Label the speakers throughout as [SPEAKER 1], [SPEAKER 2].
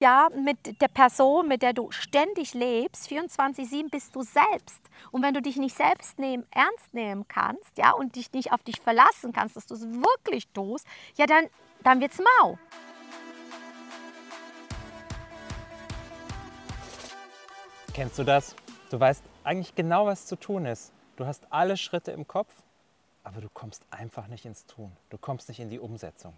[SPEAKER 1] ja, mit der Person, mit der du ständig lebst, 24-7 bist du selbst. Und wenn du dich nicht selbst nehmen, ernst nehmen kannst, ja, und dich nicht auf dich verlassen kannst, dass du es wirklich tust, ja, dann, dann wird's mau.
[SPEAKER 2] Kennst du das? Du weißt eigentlich genau, was zu tun ist. Du hast alle Schritte im Kopf, aber du kommst einfach nicht ins Tun. Du kommst nicht in die Umsetzung.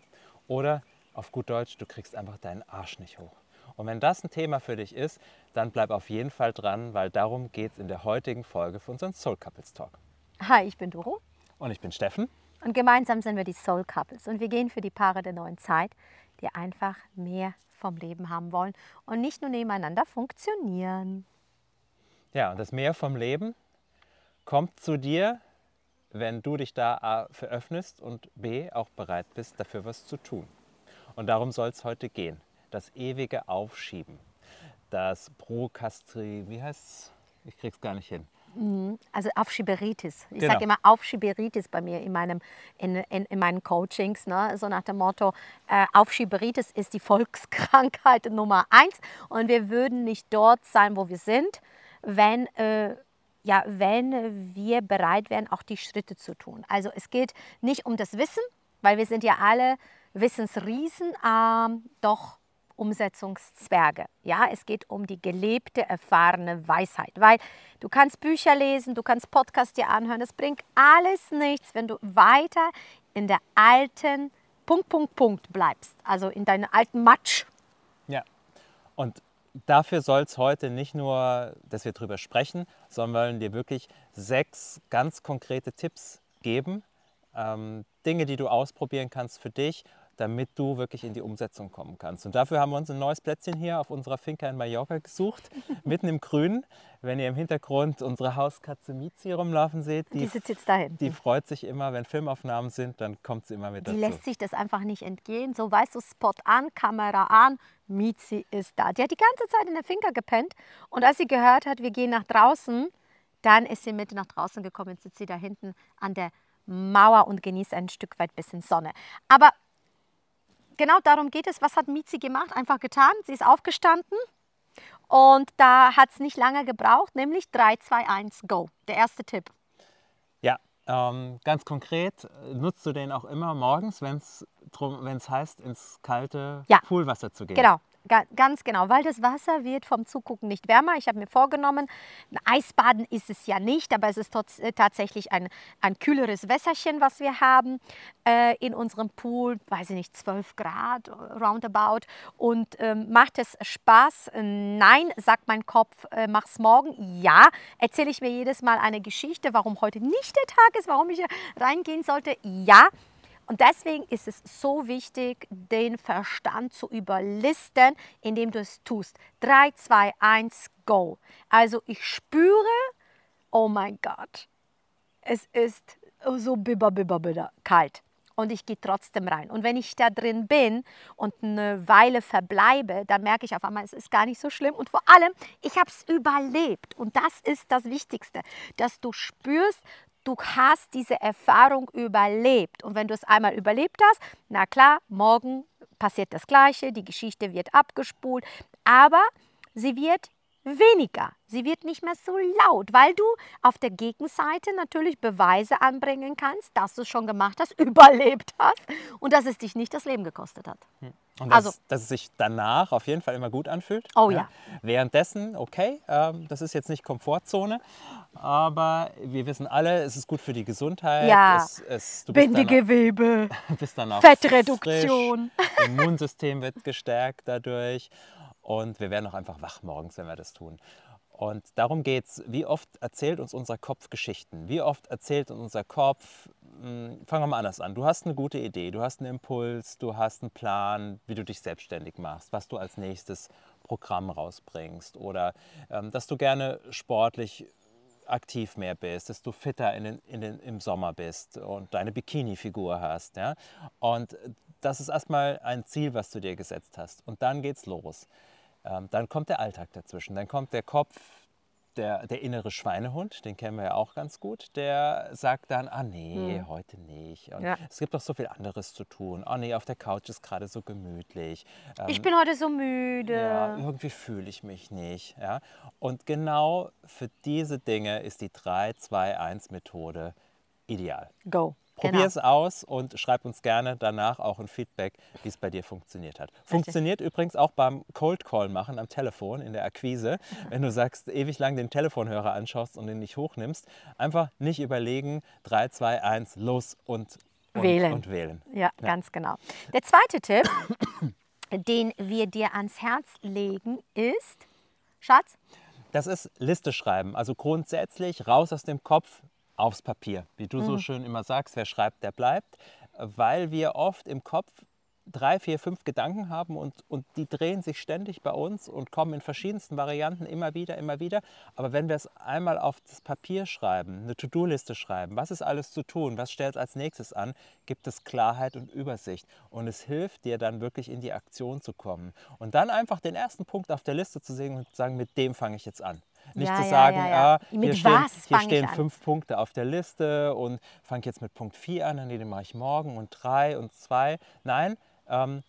[SPEAKER 2] Oder auf gut Deutsch, du kriegst einfach deinen Arsch nicht hoch. Und wenn das ein Thema für dich ist, dann bleib auf jeden Fall dran, weil darum geht es in der heutigen Folge für unseren Soul Couples Talk.
[SPEAKER 1] Hi, ich bin Doro.
[SPEAKER 2] Und ich bin Steffen.
[SPEAKER 1] Und gemeinsam sind wir die Soul Couples. Und wir gehen für die Paare der neuen Zeit, die einfach mehr vom Leben haben wollen und nicht nur nebeneinander funktionieren.
[SPEAKER 2] Ja, und das Mehr vom Leben kommt zu dir, wenn du dich da A für öffnest und B auch bereit bist, dafür was zu tun. Und darum soll es heute gehen. Das ewige Aufschieben. Das Prokastri, wie heißt es? Ich krieg's gar nicht hin.
[SPEAKER 1] Also Aufschieberitis. Ich
[SPEAKER 2] Genau.
[SPEAKER 1] sage immer Aufschieberitis bei mir in, meinem, in, in, in meinen Coachings. Ne? So nach dem Motto, äh, Aufschieberitis ist die Volkskrankheit Nummer eins. Und wir würden nicht dort sein, wo wir sind, wenn, äh, ja, wenn wir bereit wären, auch die Schritte zu tun. Also es geht nicht um das Wissen, weil wir sind ja alle Wissensriesen, ähm, doch Umsetzungszwerge. Ja, es geht um die gelebte, erfahrene Weisheit, weil du kannst Bücher lesen, du kannst Podcasts dir anhören, es bringt alles nichts, wenn du weiter in der alten Punkt, Punkt, Punkt bleibst, also in deinem alten Matsch.
[SPEAKER 2] Ja. Und dafür soll es heute nicht nur, dass wir drüber sprechen, sondern wollen dir wirklich sechs ganz konkrete Tipps geben. Ähm, Dinge, die du ausprobieren kannst für dich, damit du wirklich in die Umsetzung kommen kannst. Und dafür haben wir uns ein neues Plätzchen hier auf unserer Finca in Mallorca gesucht, mitten im Grünen. Wenn ihr im Hintergrund unsere Hauskatze Mizi rumlaufen seht,
[SPEAKER 1] Die
[SPEAKER 2] die,
[SPEAKER 1] sitzt jetzt da hinten.
[SPEAKER 2] die freut sich immer, wenn Filmaufnahmen sind, dann kommt sie immer mit
[SPEAKER 1] Die
[SPEAKER 2] dazu.
[SPEAKER 1] lässt sich das einfach nicht entgehen. So weißt du, Spot an, Kamera an, Mizi ist da. Die hat die ganze Zeit in der Finca gepennt und als sie gehört hat, wir gehen nach draußen, dann ist sie mit nach draußen gekommen. Jetzt sitzt sie da hinten an der Mauer und genießt ein Stück weit bisschen Sonne. Aber genau darum geht es. Was hat Mizi gemacht? Einfach getan. Sie ist aufgestanden und da hat es nicht lange gebraucht, nämlich 3, 2, 1, go. Der erste Tipp.
[SPEAKER 2] Ja, ähm, ganz konkret äh, nutzt du den auch immer morgens, wenn es heißt, ins kalte
[SPEAKER 1] Ja.
[SPEAKER 2] Poolwasser zu gehen.
[SPEAKER 1] Genau, ganz genau, weil das Wasser wird vom Zugucken nicht wärmer. Ich habe mir vorgenommen, ein Eisbaden ist es ja nicht, aber es ist äh, tatsächlich ein, ein kühleres Wässerchen, was wir haben äh, in unserem Pool, weiß ich nicht, 12 Grad äh, roundabout. Und ähm, macht es Spaß? Nein, sagt mein Kopf, äh, mach's morgen. Ja, erzähle ich mir jedes Mal eine Geschichte, warum heute nicht der Tag ist, warum ich äh, reingehen sollte. Ja, und deswegen ist es so wichtig, den Verstand zu überlisten, indem du es tust. 3, 2, 1, go. Also ich spüre, oh mein Gott, es ist so bibber, bibber, bibber kalt. Und ich gehe trotzdem rein. Und wenn ich da drin bin und eine Weile verbleibe, dann merke ich auf einmal, es ist gar nicht so schlimm. Und vor allem, ich habe es überlebt. Und das ist das Wichtigste, dass du spürst, du hast diese Erfahrung überlebt. Und wenn du es einmal überlebt hast, na klar, morgen passiert das Gleiche, die Geschichte wird abgespult, aber sie wird weniger. Sie wird nicht mehr so laut, weil du auf der Gegenseite natürlich Beweise anbringen kannst, dass du es schon gemacht hast, überlebt hast und dass es dich nicht das Leben gekostet hat.
[SPEAKER 2] Und dass,
[SPEAKER 1] Also-
[SPEAKER 2] dass es sich danach auf jeden Fall immer gut anfühlt.
[SPEAKER 1] Oh ja.
[SPEAKER 2] Währenddessen, okay, ähm, das ist jetzt nicht Komfortzone, aber wir wissen alle, es ist gut für die Gesundheit.
[SPEAKER 1] Ja.
[SPEAKER 2] Es, es, du bist danach,
[SPEAKER 1] Bindegewebe,
[SPEAKER 2] bist danach
[SPEAKER 1] Fettreduktion.
[SPEAKER 2] frisch, Immunsystem wird gestärkt dadurch und wir werden auch einfach wach morgens, wenn wir das tun. Und darum geht es. Wie oft erzählt uns unser Kopf Geschichten? Wie oft erzählt uns unser Kopf, mh, fangen wir mal anders an. Du hast eine gute Idee, du hast einen Impuls, du hast einen Plan, wie du dich selbstständig machst, was du als nächstes Programm rausbringst oder ähm, dass du gerne sportlich aktiv mehr bist, dass du fitter in den, in den, im Sommer bist und deine Bikini-Figur hast. Ja? Und das ist erstmal ein Ziel, was du dir gesetzt hast. Und dann geht's los. Ähm, dann kommt der Alltag dazwischen. Dann kommt der Kopf, der, der innere Schweinehund, den kennen wir ja auch ganz gut, der sagt dann, ah nee,
[SPEAKER 1] Hm.
[SPEAKER 2] heute nicht. Und
[SPEAKER 1] Ja.
[SPEAKER 2] Es gibt doch so viel anderes zu tun. Ah nee, auf der Couch ist gerade so gemütlich. Ähm,
[SPEAKER 1] Ich bin heute so müde.
[SPEAKER 2] ja, irgendwie fühle ich mich nicht. Ja? Und genau für diese Dinge ist die 3-2-1-Methode ideal.
[SPEAKER 1] Go.
[SPEAKER 2] Probier
[SPEAKER 1] Genau.
[SPEAKER 2] es aus und schreib uns gerne danach auch ein Feedback, wie es bei dir funktioniert hat. Funktioniert übrigens auch beim Cold Call machen am Telefon in der Akquise. Wenn du sagst, ewig lang den Telefonhörer anschaust und den nicht hochnimmst, einfach nicht überlegen, 3, 2, 1, los und, und
[SPEAKER 1] Wählen.
[SPEAKER 2] Und wählen.
[SPEAKER 1] Ja, ganz genau. Der zweite Tipp, den wir dir ans Herz legen, ist, Schatz,
[SPEAKER 2] Das ist Liste schreiben. Also grundsätzlich raus aus dem Kopf aufs Papier. Wie du
[SPEAKER 1] Mhm.
[SPEAKER 2] so schön immer sagst, wer schreibt, der bleibt. Weil wir oft im Kopf drei, vier, fünf Gedanken haben und, und die drehen sich ständig bei uns und kommen in verschiedensten Varianten immer wieder, immer wieder. Aber wenn wir es einmal auf das Papier schreiben, eine To-Do-Liste schreiben, was ist alles zu tun, was stellt als nächstes an, gibt es Klarheit und Übersicht. Und es hilft dir dann wirklich in die Aktion zu kommen. Und dann einfach den ersten Punkt auf der Liste zu sehen und sagen, mit dem fange ich jetzt an. Nicht
[SPEAKER 1] Ja,
[SPEAKER 2] zu sagen,
[SPEAKER 1] ja, ja.
[SPEAKER 2] Ah, hier stehen, hier
[SPEAKER 1] fange
[SPEAKER 2] stehen fünf Punkte auf der Liste und fange jetzt mit Punkt 4 an, nee, den mache ich morgen und drei und zwei. Nein, ähm,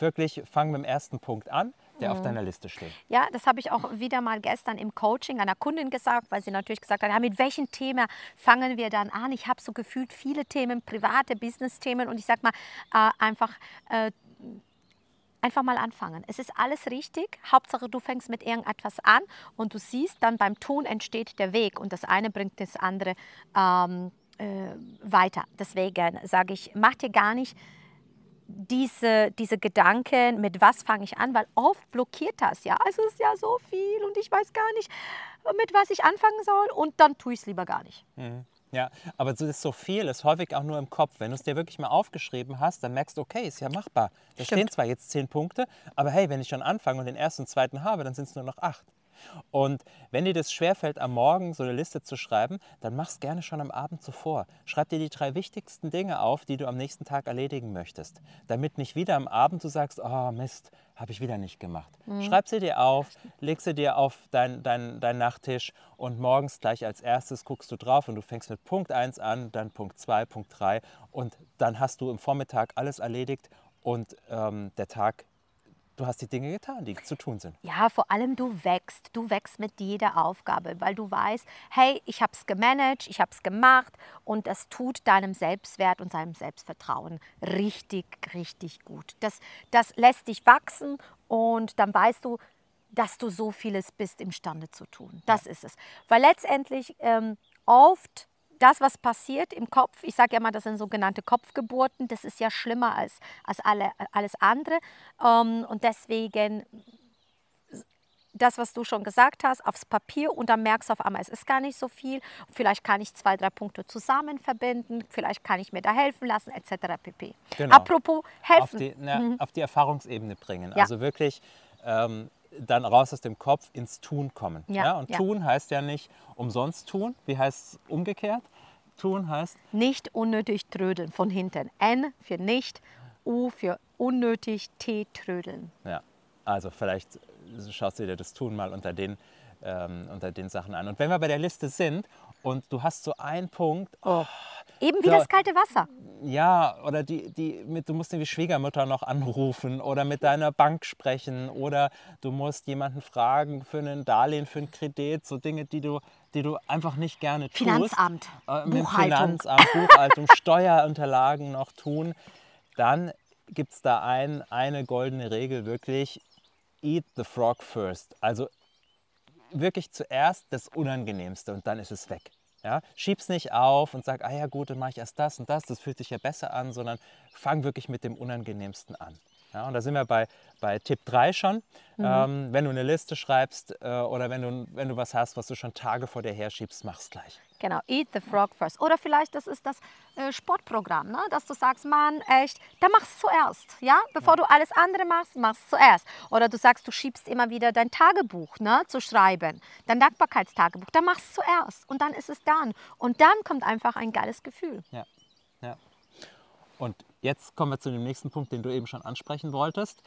[SPEAKER 2] wirklich fang mit dem ersten Punkt an, der
[SPEAKER 1] Mhm.
[SPEAKER 2] auf deiner Liste steht.
[SPEAKER 1] Ja, das habe ich auch wieder mal gestern im Coaching einer Kundin gesagt, weil sie natürlich gesagt hat, ja, mit welchem Thema fangen wir dann an? Ich habe so gefühlt viele Themen, private Business-Themen und ich sage mal äh, einfach, äh, einfach mal anfangen. Es ist alles richtig. Hauptsache, du fängst mit irgendetwas an und du siehst, dann beim Tun entsteht der Weg und das eine bringt das andere ähm, äh, weiter. Deswegen sage ich, mach dir gar nicht diese, diese Gedanken, mit was fange ich an, weil oft blockiert das ja. Es ist ja so viel und ich weiß gar nicht, mit was ich anfangen soll und dann tue ich es lieber gar nicht.
[SPEAKER 2] Ja, aber so ist so viel, ist häufig auch nur im Kopf. Wenn du es dir wirklich mal aufgeschrieben hast, dann merkst du, okay, ist ja machbar. Da
[SPEAKER 1] Stimmt.
[SPEAKER 2] stehen zwar jetzt zehn Punkte, aber hey, wenn ich schon anfange und den ersten und zweiten habe, dann sind es nur noch acht. Und wenn dir das schwerfällt, am Morgen so eine Liste zu schreiben, dann mach es gerne schon am Abend zuvor. Schreib dir die drei wichtigsten Dinge auf, die du am nächsten Tag erledigen möchtest. Damit nicht wieder am Abend du sagst, oh Mist, habe ich wieder nicht gemacht. Schreib sie dir auf, leg sie dir auf deinen dein, dein Nachttisch und morgens gleich als erstes guckst du drauf und du fängst mit Punkt 1 an, dann Punkt 2, Punkt 3 und dann hast du im Vormittag alles erledigt und ähm, der Tag, du hast die Dinge getan, die zu tun sind.
[SPEAKER 1] Ja, vor allem du wächst. Du wächst mit jeder Aufgabe, weil du weißt, hey, ich habe es gemanagt, ich habe es gemacht und das tut deinem Selbstwert und deinem Selbstvertrauen richtig, richtig gut. Das, das lässt dich wachsen und dann weißt du, dass du so vieles bist imstande zu tun. Das ist es. Weil letztendlich ähm, oft das, was passiert im Kopf, ich sage ja immer, das sind sogenannte Kopfgeburten, das ist ja schlimmer als, als alle, alles andere. Ähm, und deswegen das, was du schon gesagt hast, aufs Papier und dann merkst du auf einmal, es ist gar nicht so viel. Vielleicht kann ich zwei, drei Punkte zusammen verbinden, vielleicht kann ich mir da helfen lassen, etc. pp.
[SPEAKER 2] Genau.
[SPEAKER 1] Apropos
[SPEAKER 2] auf
[SPEAKER 1] helfen.
[SPEAKER 2] die, na, auf die Erfahrungsebene bringen.
[SPEAKER 1] Ja.
[SPEAKER 2] Also wirklich ähm, dann raus aus dem Kopf ins Tun kommen.
[SPEAKER 1] Ja,
[SPEAKER 2] Und
[SPEAKER 1] ja.
[SPEAKER 2] tun heißt ja nicht umsonst tun. Wie heißt es umgekehrt? Tun heißt,
[SPEAKER 1] Nicht unnötig trödeln von hinten. N für nicht, U für unnötig, T trödeln.
[SPEAKER 2] ja, also vielleicht schaust du dir das Tun mal unter den, ähm, unter den Sachen an. Und wenn wir bei der Liste sind und du hast so einen Punkt,
[SPEAKER 1] Oh. Eben wie
[SPEAKER 2] Ja.
[SPEAKER 1] das kalte Wasser.
[SPEAKER 2] Ja, oder die, die mit, du musst die Schwiegermutter noch anrufen oder mit deiner Bank sprechen oder du musst jemanden fragen für einen Darlehen, für einen Kredit, so Dinge, die du, die du einfach nicht gerne tust.
[SPEAKER 1] Finanzamt,
[SPEAKER 2] äh,
[SPEAKER 1] Buchhaltung.
[SPEAKER 2] Finanzamt, Buchhaltung, Steuerunterlagen noch tun. Dann gibt es da ein, eine goldene Regel wirklich, eat the frog first. Also wirklich zuerst das Unangenehmste und dann ist es weg. Ja? Schieb's nicht auf und sag, ah ja gut, dann mache ich erst das und das, das fühlt sich ja besser an, sondern fang wirklich mit dem Unangenehmsten an. Ja, und da sind wir bei, bei Tipp 3 schon. Ähm, wenn du eine Liste schreibst äh, oder wenn du, wenn du was hast, was du schon Tage vor dir herschiebst, mach's gleich.
[SPEAKER 1] Genau, eat the frog first. Oder vielleicht das ist das äh, Sportprogramm, ne? dass du sagst, Mann, echt, dann mach's zuerst. Ja? Bevor du alles andere machst, mach's zuerst. Oder du sagst, du schiebst immer wieder dein Tagebuch ne, zu schreiben, dein Dankbarkeitstagebuch, dann mach's zuerst. Und dann ist es dann. Und dann kommt einfach ein geiles Gefühl.
[SPEAKER 2] Ja, ja. Und jetzt kommen wir zu dem nächsten Punkt, den du eben schon ansprechen wolltest.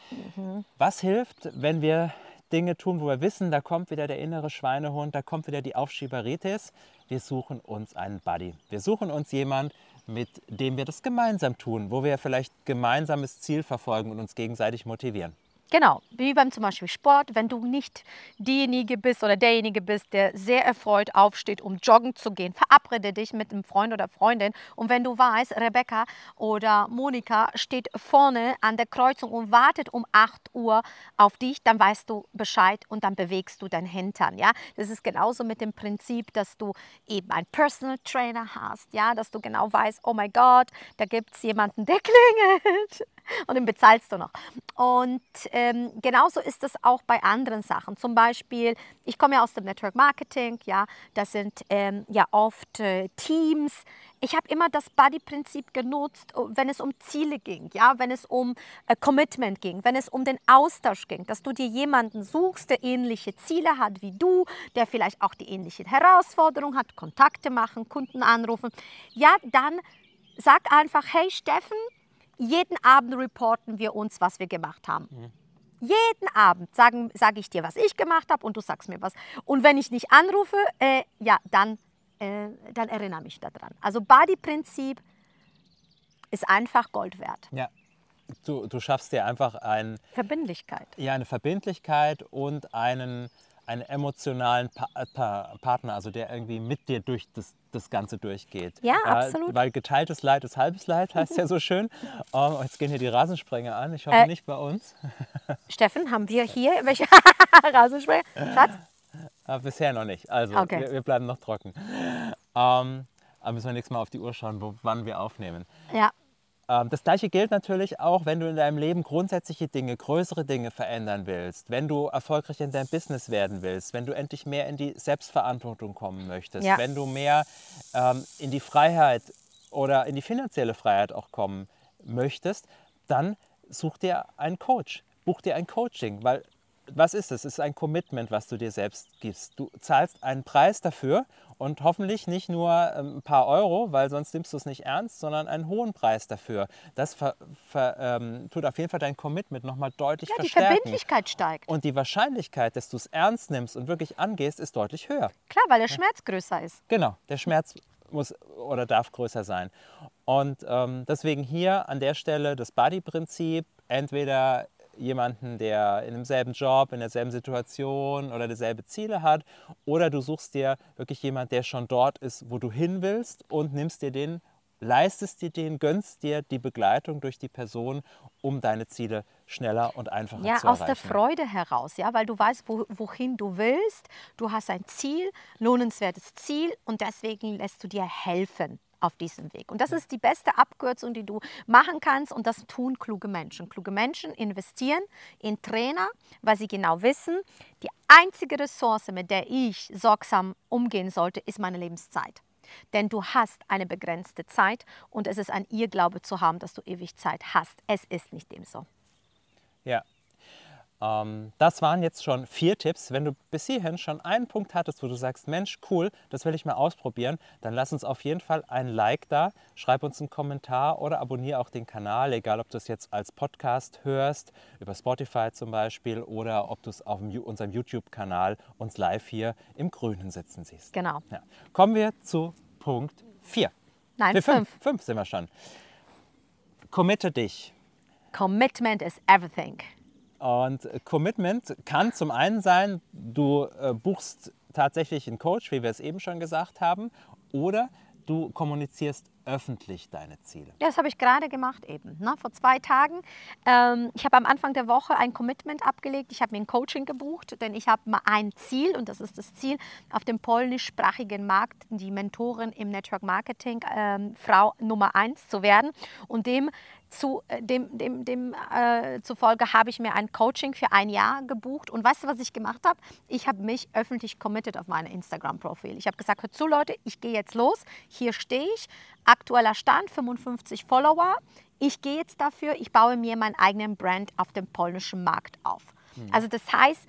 [SPEAKER 2] Was hilft, wenn wir Dinge tun, wo wir wissen, da kommt wieder der innere Schweinehund, da kommt wieder die Aufschieberitis. Wir suchen uns einen Buddy. Wir suchen uns jemanden, mit dem wir das gemeinsam tun, wo wir vielleicht gemeinsames Ziel verfolgen und uns gegenseitig motivieren.
[SPEAKER 1] Genau, wie beim zum Beispiel Sport, wenn du nicht diejenige bist oder derjenige bist, der sehr erfreut aufsteht, um joggen zu gehen, verabrede dich mit einem Freund oder Freundin. Und wenn du weißt, Rebecca oder Monika steht vorne an der Kreuzung und wartet um 8 Uhr auf dich, dann weißt du Bescheid und dann bewegst du dein Hintern, ja. Das ist genauso mit dem Prinzip, dass du eben einen Personal Trainer hast, ja, dass du genau weißt, oh mein Gott, da gibt es jemanden, der klingelt und den bezahlst du noch. Und ähm, genauso ist es auch bei anderen Sachen. Zum Beispiel, ich komme ja aus dem Network Marketing, ja, das sind ähm, ja oft äh, Teams. Ich habe immer das Buddy-Prinzip genutzt, oh, wenn es um Ziele ging, ja, wenn es um äh, Commitment ging, wenn es um den Austausch ging, dass du dir jemanden suchst, der ähnliche Ziele hat wie du, der vielleicht auch die ähnliche Herausforderung hat, Kontakte machen, Kunden anrufen. Ja, dann sag einfach, hey Steffen, jeden Abend reporten wir uns, was wir gemacht haben. Mhm. Jeden Abend sage sag ich dir, was ich gemacht habe und du sagst mir was. Und wenn ich nicht anrufe, äh, ja, dann, äh, dann erinnere mich daran. Also Body-Prinzip ist einfach Gold wert.
[SPEAKER 2] Ja, du, du schaffst dir einfach ein,
[SPEAKER 1] Verbindlichkeit.
[SPEAKER 2] Ja, eine Verbindlichkeit und einen einen emotionalen pa pa Partner, also der irgendwie mit dir durch das, das Ganze durchgeht.
[SPEAKER 1] Ja, äh, absolut.
[SPEAKER 2] Weil geteiltes Leid ist halbes Leid, heißt ja so schön. Um, oh, jetzt gehen hier die Rasensprenger an. Ich hoffe äh, nicht bei uns.
[SPEAKER 1] Steffen, haben wir hier welche Rasensprenger? Schatz?
[SPEAKER 2] Äh, bisher noch nicht. Also okay. wir, wir, bleiben noch trocken. Um, aber müssen wir nächstes Mal auf die Uhr schauen, wo, wann wir aufnehmen.
[SPEAKER 1] Ja.
[SPEAKER 2] Ähm, das gleiche gilt natürlich auch, wenn du in deinem Leben grundsätzliche Dinge, größere Dinge verändern willst, wenn du erfolgreich in deinem Business werden willst, wenn du endlich mehr in die Selbstverantwortung kommen möchtest, ja. wenn du mehr ähm, in die Freiheit oder in die finanzielle Freiheit auch kommen möchtest, dann such dir einen Coach, buch dir ein Coaching, weil was ist es? Es ist ein Commitment, was du dir selbst gibst. Du zahlst einen Preis dafür und hoffentlich nicht nur ähm, ein paar Euro, weil sonst nimmst du es nicht ernst, sondern einen hohen Preis dafür. Das ver, ver, ähm, tut auf jeden Fall dein Commitment nochmal deutlich ja, verstärken.
[SPEAKER 1] Die Verbindlichkeit steigt.
[SPEAKER 2] Und die Wahrscheinlichkeit, dass du es ernst nimmst und wirklich angehst, ist deutlich höher.
[SPEAKER 1] Klar, weil der Schmerz größer ist.
[SPEAKER 2] Genau, der Schmerz muss oder darf größer sein. Und ähm, deswegen hier an der Stelle das Buddy-Prinzip. Entweder jemanden, der in demselben Job, in derselben Situation oder dieselbe Ziele hat. Oder du suchst dir wirklich jemanden, der schon dort ist, wo du hin willst und nimmst dir den, leistest dir den, gönnst dir die Begleitung durch die Person, um deine Ziele schneller und einfacher
[SPEAKER 1] ja,
[SPEAKER 2] zu erreichen.
[SPEAKER 1] Ja, aus der Freude heraus, ja, weil du weißt, wo, wohin du willst. Du hast ein Ziel, lohnenswertes Ziel und deswegen lässt du dir helfen auf diesem Weg. Und das ist die beste Abkürzung, die du machen kannst und das tun kluge Menschen. Kluge Menschen investieren in Trainer, weil sie genau wissen, die einzige Ressource, mit der ich sorgsam umgehen sollte, ist meine Lebenszeit. Denn du hast eine begrenzte Zeit und es ist ein Irrglaube zu haben, dass du ewig Zeit hast. Es ist nicht dem so.
[SPEAKER 2] Ja, das waren jetzt schon vier Tipps. Wenn du bis hierhin schon einen Punkt hattest, wo du sagst, Mensch, cool, das will ich mal ausprobieren, dann lass uns auf jeden Fall ein Like da, schreib uns einen Kommentar oder abonniere auch den Kanal, egal ob du es jetzt als Podcast hörst, über Spotify zum Beispiel, oder ob du es auf unserem YouTube-Kanal uns live hier im Grünen sitzen siehst.
[SPEAKER 1] Genau.
[SPEAKER 2] Ja. Kommen wir zu Punkt 4.
[SPEAKER 1] Nein, 5.
[SPEAKER 2] Fünf. fünf sind wir schon. Committe dich.
[SPEAKER 1] Commitment is everything.
[SPEAKER 2] Und Commitment kann zum einen sein, du äh, buchst tatsächlich einen Coach, wie wir es eben schon gesagt haben, oder du kommunizierst öffentlich deine Ziele.
[SPEAKER 1] Ja, das habe ich gerade gemacht eben, ne? vor zwei Tagen. Ähm, ich habe am Anfang der Woche ein Commitment abgelegt. Ich habe mir ein Coaching gebucht, denn ich habe mal ein Ziel und das ist das Ziel, auf dem polnischsprachigen Markt die Mentorin im Network Marketing, ähm, Frau Nummer eins zu werden. Und dem zu, äh, dem, dem, dem äh, zufolge habe ich mir ein Coaching für ein Jahr gebucht. Und weißt du, was ich gemacht habe? Ich habe mich öffentlich committed auf meinem Instagram-Profil. Ich habe gesagt, hör zu Leute, ich gehe jetzt los. Hier stehe ich. Aktueller Stand, 55 Follower. Ich gehe jetzt dafür, ich baue mir meinen eigenen Brand auf dem polnischen Markt auf. Mhm. Also das heißt,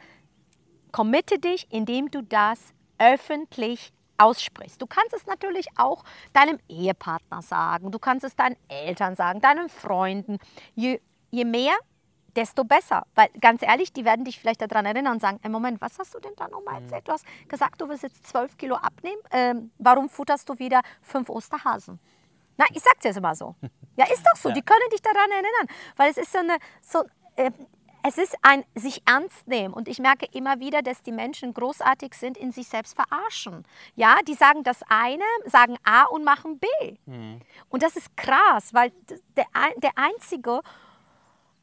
[SPEAKER 1] committe dich, indem du das öffentlich aussprichst. Du kannst es natürlich auch deinem Ehepartner sagen, du kannst es deinen Eltern sagen, deinen Freunden. Je, je mehr desto besser. Weil ganz ehrlich, die werden dich vielleicht daran erinnern und sagen, hey, Moment, was hast du denn da nochmal erzählt? Du hast gesagt, du willst jetzt 12 Kilo abnehmen. Ähm, warum futterst du wieder fünf Osterhasen? Na, ich sag's jetzt immer so. Ja, ist doch so.
[SPEAKER 2] Ja.
[SPEAKER 1] Die können dich daran erinnern. Weil es ist so eine, so, äh, es ist ein sich ernst nehmen. Und ich merke immer wieder, dass die Menschen großartig sind in sich selbst verarschen. Ja, die sagen das eine, sagen A und machen B. Und das ist krass, weil der, der einzige,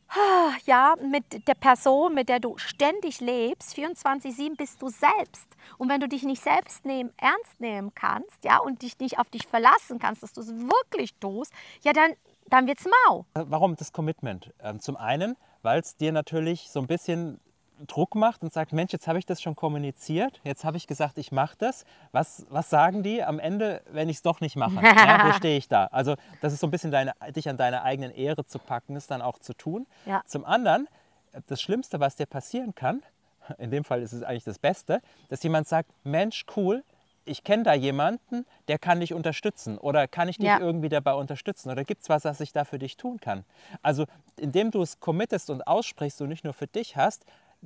[SPEAKER 1] ah, ja, mit der Person, mit der du ständig lebst, 24-7 bist du selbst. Und wenn du dich nicht selbst nehmen, ernst nehmen kannst, ja, und dich nicht auf dich verlassen kannst, dass du es wirklich tust, ja, dann, dann wird's mau.
[SPEAKER 2] Warum das Commitment? Ähm, zum einen, weil es dir natürlich so ein bisschen Druck macht und sagt, Mensch, jetzt habe ich das schon kommuniziert, jetzt habe ich gesagt, ich mache das. Was, was sagen die am Ende, wenn ich es doch nicht mache? Ja, wo stehe ich da? Also das ist so ein bisschen deine, dich an deine eigenen Ehre zu packen, es dann auch zu tun.
[SPEAKER 1] Ja.
[SPEAKER 2] Zum anderen, das Schlimmste, was dir passieren kann, in dem Fall ist es eigentlich das Beste, dass jemand sagt, Mensch, cool, ich kenne da jemanden, der kann dich unterstützen oder kann ich dich
[SPEAKER 1] Ja.
[SPEAKER 2] irgendwie dabei unterstützen oder gibt es was, was ich da für dich tun kann? Also indem du es committest und aussprichst und nicht nur für dich hast,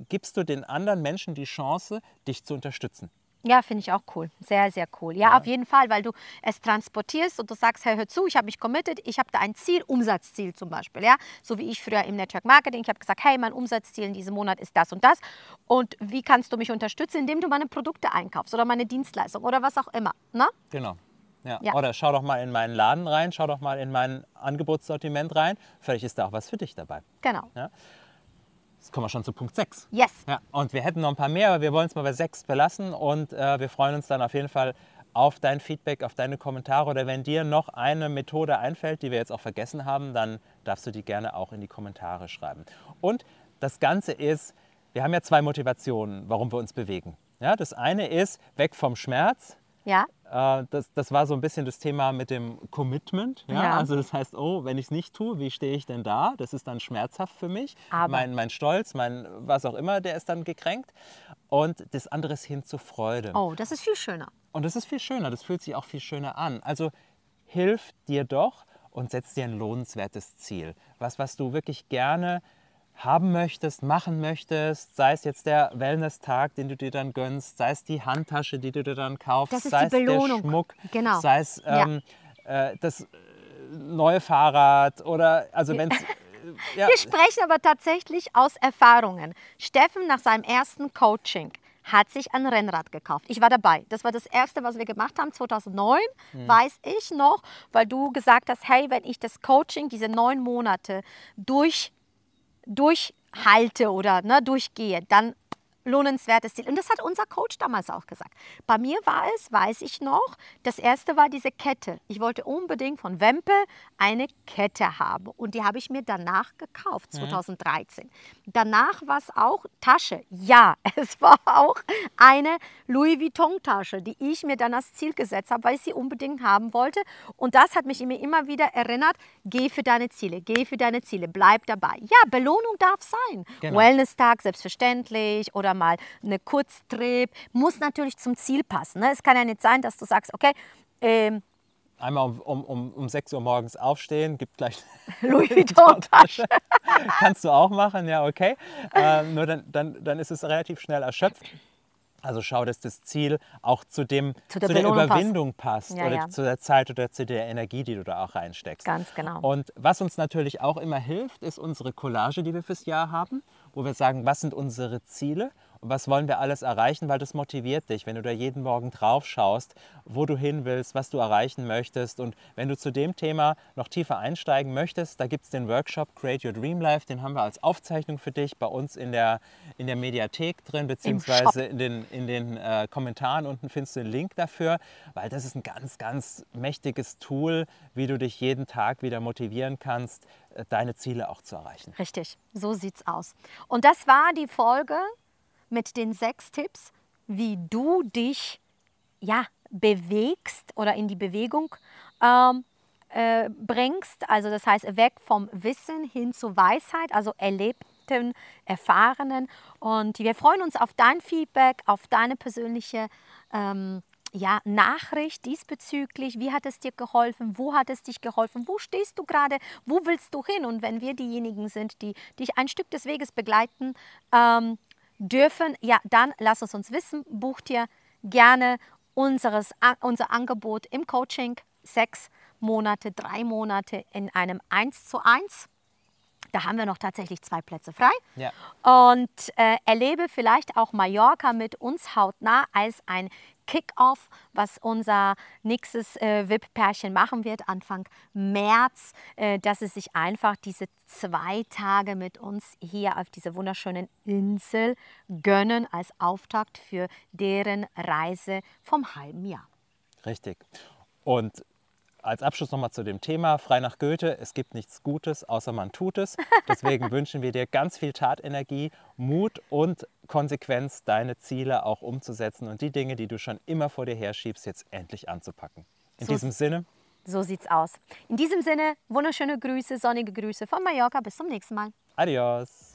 [SPEAKER 2] gibst du den anderen Menschen die Chance, dich zu unterstützen.
[SPEAKER 1] Ja, finde ich auch cool. Sehr, sehr cool. Ja, auf jeden Fall, weil du es transportierst und du sagst, hey, hör zu, ich habe mich committed, ich habe da ein Ziel, Umsatzziel zum Beispiel, ja. So wie ich früher im Network Marketing, ich habe gesagt, hey, mein Umsatzziel in diesem Monat ist das und das. Und wie kannst du mich unterstützen, indem du meine Produkte einkaufst oder meine Dienstleistung oder was auch immer, ne?
[SPEAKER 2] Genau. Ja.
[SPEAKER 1] Ja.
[SPEAKER 2] Oder schau doch mal in meinen Laden rein, schau doch mal in mein Angebotssortiment rein. Vielleicht ist da auch was für dich dabei.
[SPEAKER 1] Genau.
[SPEAKER 2] Jetzt kommen wir schon zu Punkt 6.
[SPEAKER 1] Yes.
[SPEAKER 2] Ja, und wir hätten noch ein paar mehr, aber wir wollen es mal bei sechs belassen und äh, wir freuen uns dann auf jeden Fall auf dein Feedback, auf deine Kommentare oder wenn dir noch eine Methode einfällt, die wir jetzt auch vergessen haben, dann darfst du die gerne auch in die Kommentare schreiben. Und das Ganze ist, wir haben ja zwei Motivationen, warum wir uns bewegen. Ja, das eine ist weg vom Schmerz,
[SPEAKER 1] Ja,
[SPEAKER 2] äh, das, das war so ein bisschen das Thema mit dem Commitment. Ja?
[SPEAKER 1] Ja.
[SPEAKER 2] Also das heißt, oh, wenn ich es nicht tue, wie stehe ich denn da? Das ist dann schmerzhaft für mich.
[SPEAKER 1] Aber-
[SPEAKER 2] Mein, mein Stolz, mein was auch immer, der ist dann gekränkt. Und das andere ist hin zur Freude.
[SPEAKER 1] oh, das ist viel schöner.
[SPEAKER 2] Und das ist viel schöner, das fühlt sich auch viel schöner an. Also hilf dir doch und setz dir ein lohnenswertes Ziel. Was, was du wirklich gerne haben möchtest, machen möchtest, sei es jetzt der Wellness-Tag, den du dir dann gönnst, sei es die Handtasche, die du dir dann kaufst, sei
[SPEAKER 1] die
[SPEAKER 2] es der Schmuck,
[SPEAKER 1] Genau.
[SPEAKER 2] sei es
[SPEAKER 1] Ja.
[SPEAKER 2] ähm, äh, das äh, neue Fahrrad oder also wenn es ja,
[SPEAKER 1] Wir sprechen aber tatsächlich aus Erfahrungen. Steffen nach seinem ersten Coaching hat sich ein Rennrad gekauft. Ich war dabei. Das war das erste, was wir gemacht haben, 2009, weiß ich noch, weil du gesagt hast, hey, wenn ich das Coaching, diese neun Monate durch, durchhalte oder ne, durchgehe, dann lohnenswertes Ziel. Und das hat unser Coach damals auch gesagt. Bei mir war es, weiß ich noch, das erste war diese Kette. Ich wollte unbedingt von Wempe eine Kette haben und die habe ich mir danach gekauft, 2013. Danach war es auch Tasche. Ja, es war auch eine Louis Vuitton Tasche, die ich mir dann als Ziel gesetzt habe, weil ich sie unbedingt haben wollte. Und das hat mich immer wieder erinnert, geh für deine Ziele, geh für deine Ziele, bleib dabei. Ja, Belohnung darf sein.
[SPEAKER 2] Genau.
[SPEAKER 1] Wellness-Tag selbstverständlich oder mal eine Kurztrip. Muss natürlich zum Ziel passen. Ne? Es kann ja nicht sein, dass du sagst, okay, ähm,
[SPEAKER 2] einmal um, um, um, um 6 Uhr morgens aufstehen, gibt gleich
[SPEAKER 1] Louis Vuitton Tasche.
[SPEAKER 2] Kannst du auch machen, ja, okay. Äh, nur dann, dann, dann ist es relativ schnell erschöpft. Also schau, dass das Ziel auch zu, dem,
[SPEAKER 1] Zu der
[SPEAKER 2] zu der
[SPEAKER 1] Belohnung passt.
[SPEAKER 2] Überwindung passt,
[SPEAKER 1] Ja,
[SPEAKER 2] oder
[SPEAKER 1] ja.
[SPEAKER 2] zu der Zeit oder zu der Energie, die du da auch reinsteckst.
[SPEAKER 1] Ganz genau.
[SPEAKER 2] Und was uns natürlich auch immer hilft, ist unsere Collage, die wir fürs Jahr haben, wo wir sagen, was sind unsere Ziele was wollen wir alles erreichen, weil das motiviert dich, wenn du da jeden Morgen drauf schaust, wo du hin willst, was du erreichen möchtest. Und wenn du zu dem Thema noch tiefer einsteigen möchtest, da gibt es den Workshop Create Your Dream Life, den haben wir als Aufzeichnung für dich bei uns in der, in der Mediathek drin, beziehungsweise in den, in den äh, Kommentaren unten findest du den Link dafür, weil das ist ein ganz, ganz mächtiges Tool, wie du dich jeden Tag wieder motivieren kannst, äh, deine Ziele auch zu erreichen.
[SPEAKER 1] Richtig, so sieht's aus. Und das war die Folge mit den sechs Tipps, wie du dich ja, bewegst oder in die Bewegung ähm, äh, bringst. Also das heißt, weg vom Wissen hin zur Weisheit, also erlebten, erfahrenen. Und wir freuen uns auf dein Feedback, auf deine persönliche ähm, ja, Nachricht diesbezüglich. Wie hat es dir geholfen? Wo hat es dich geholfen? Wo stehst du gerade? Wo willst du hin? Und wenn wir diejenigen sind, die dich ein Stück des Weges begleiten ähm, dürfen, ja, dann lass es uns wissen. Buch dir gerne unseres, unser Angebot im Coaching. Sechs Monate, drei Monate in einem 1 zu 1 da haben wir noch tatsächlich zwei Plätze frei.
[SPEAKER 2] Ja.
[SPEAKER 1] Und äh, erlebe vielleicht auch Mallorca mit uns hautnah als ein Kick-Off, was unser nächstes äh, VIP-Pärchen machen wird, Anfang März, äh, dass es sich einfach diese zwei Tage mit uns hier auf dieser wunderschönen Insel gönnen als Auftakt für deren Reise vom halben Jahr.
[SPEAKER 2] Richtig. Und als Abschluss nochmal zu dem Thema, frei nach Goethe, es gibt nichts Gutes, außer man tut es. Deswegen wünschen wir dir ganz viel Tatenergie, Mut und Konsequenz, deine Ziele auch umzusetzen und die Dinge, die du schon immer vor dir herschiebst, jetzt endlich anzupacken. In so, diesem Sinne.
[SPEAKER 1] So sieht's aus. In diesem Sinne, wunderschöne Grüße, sonnige Grüße von Mallorca. Bis zum nächsten Mal.
[SPEAKER 2] Adios.